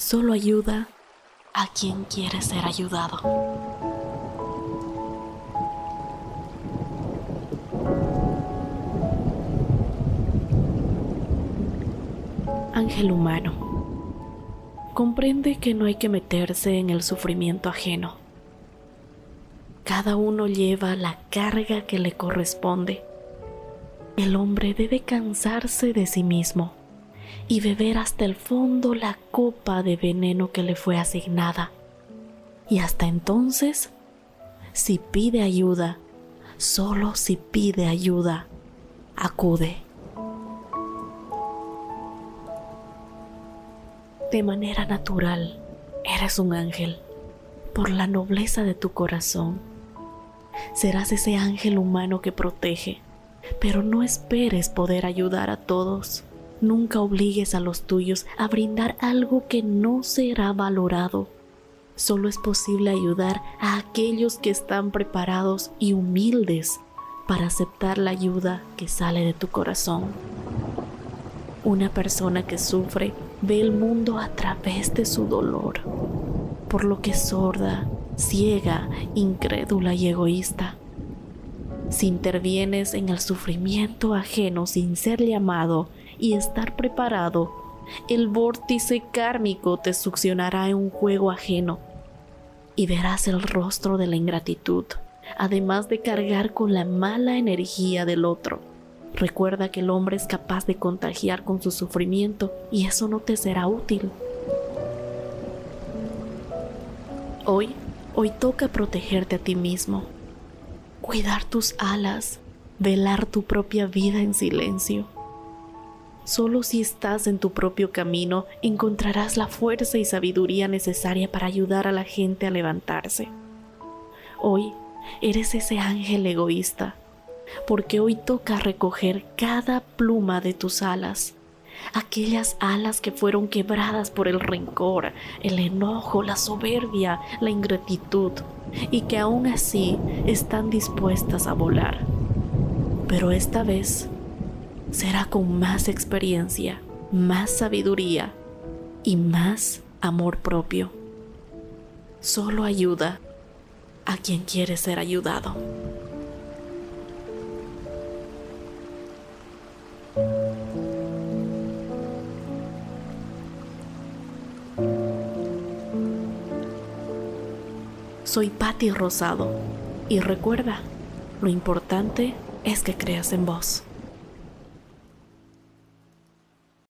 solo ayuda a quien quiere ser ayudado. Ángel humano. Comprende que no hay que meterse en el sufrimiento ajeno. Cada uno lleva la carga que le corresponde. El hombre debe cansarse de sí mismo y beber hasta el fondo la copa de veneno que le fue asignada. Y hasta entonces, si pide ayuda, solo si pide ayuda, acude. De manera natural, eres un ángel por la nobleza de tu corazón. Serás ese ángel humano que protege, pero no esperes poder ayudar a todos. Nunca obligues a los tuyos a brindar algo que no será valorado. Solo es posible ayudar a aquellos que están preparados y humildes para aceptar la ayuda que sale de tu corazón. Una persona que sufre ve el mundo a través de su dolor, por lo que es sorda, ciega, incrédula y egoísta. Si intervienes en el sufrimiento ajeno sin ser llamado y estar preparado, el vórtice kármico te succionará en un juego ajeno y verás el rostro de la ingratitud, además de cargar con la mala energía del otro. Recuerda que el hombre es capaz de contagiar con su sufrimiento y eso no te será útil. Hoy, hoy toca protegerte a ti mismo, cuidar tus alas, velar tu propia vida en silencio Solo si estás en tu propio camino encontrarás la fuerza y sabiduría necesaria para ayudar a la gente a levantarse. Hoy eres ese ángel egoísta, porque hoy toca recoger cada pluma de tus alas, aquellas alas que fueron quebradas por el rencor, el enojo, la soberbia, la ingratitud, y que aún así están dispuestas a volar. Pero esta vez será con más experiencia, más sabiduría y más amor propio. Solo ayuda a quien quiere ser ayudado. Soy Patti Rosado y recuerda, lo importante es que creas en vos.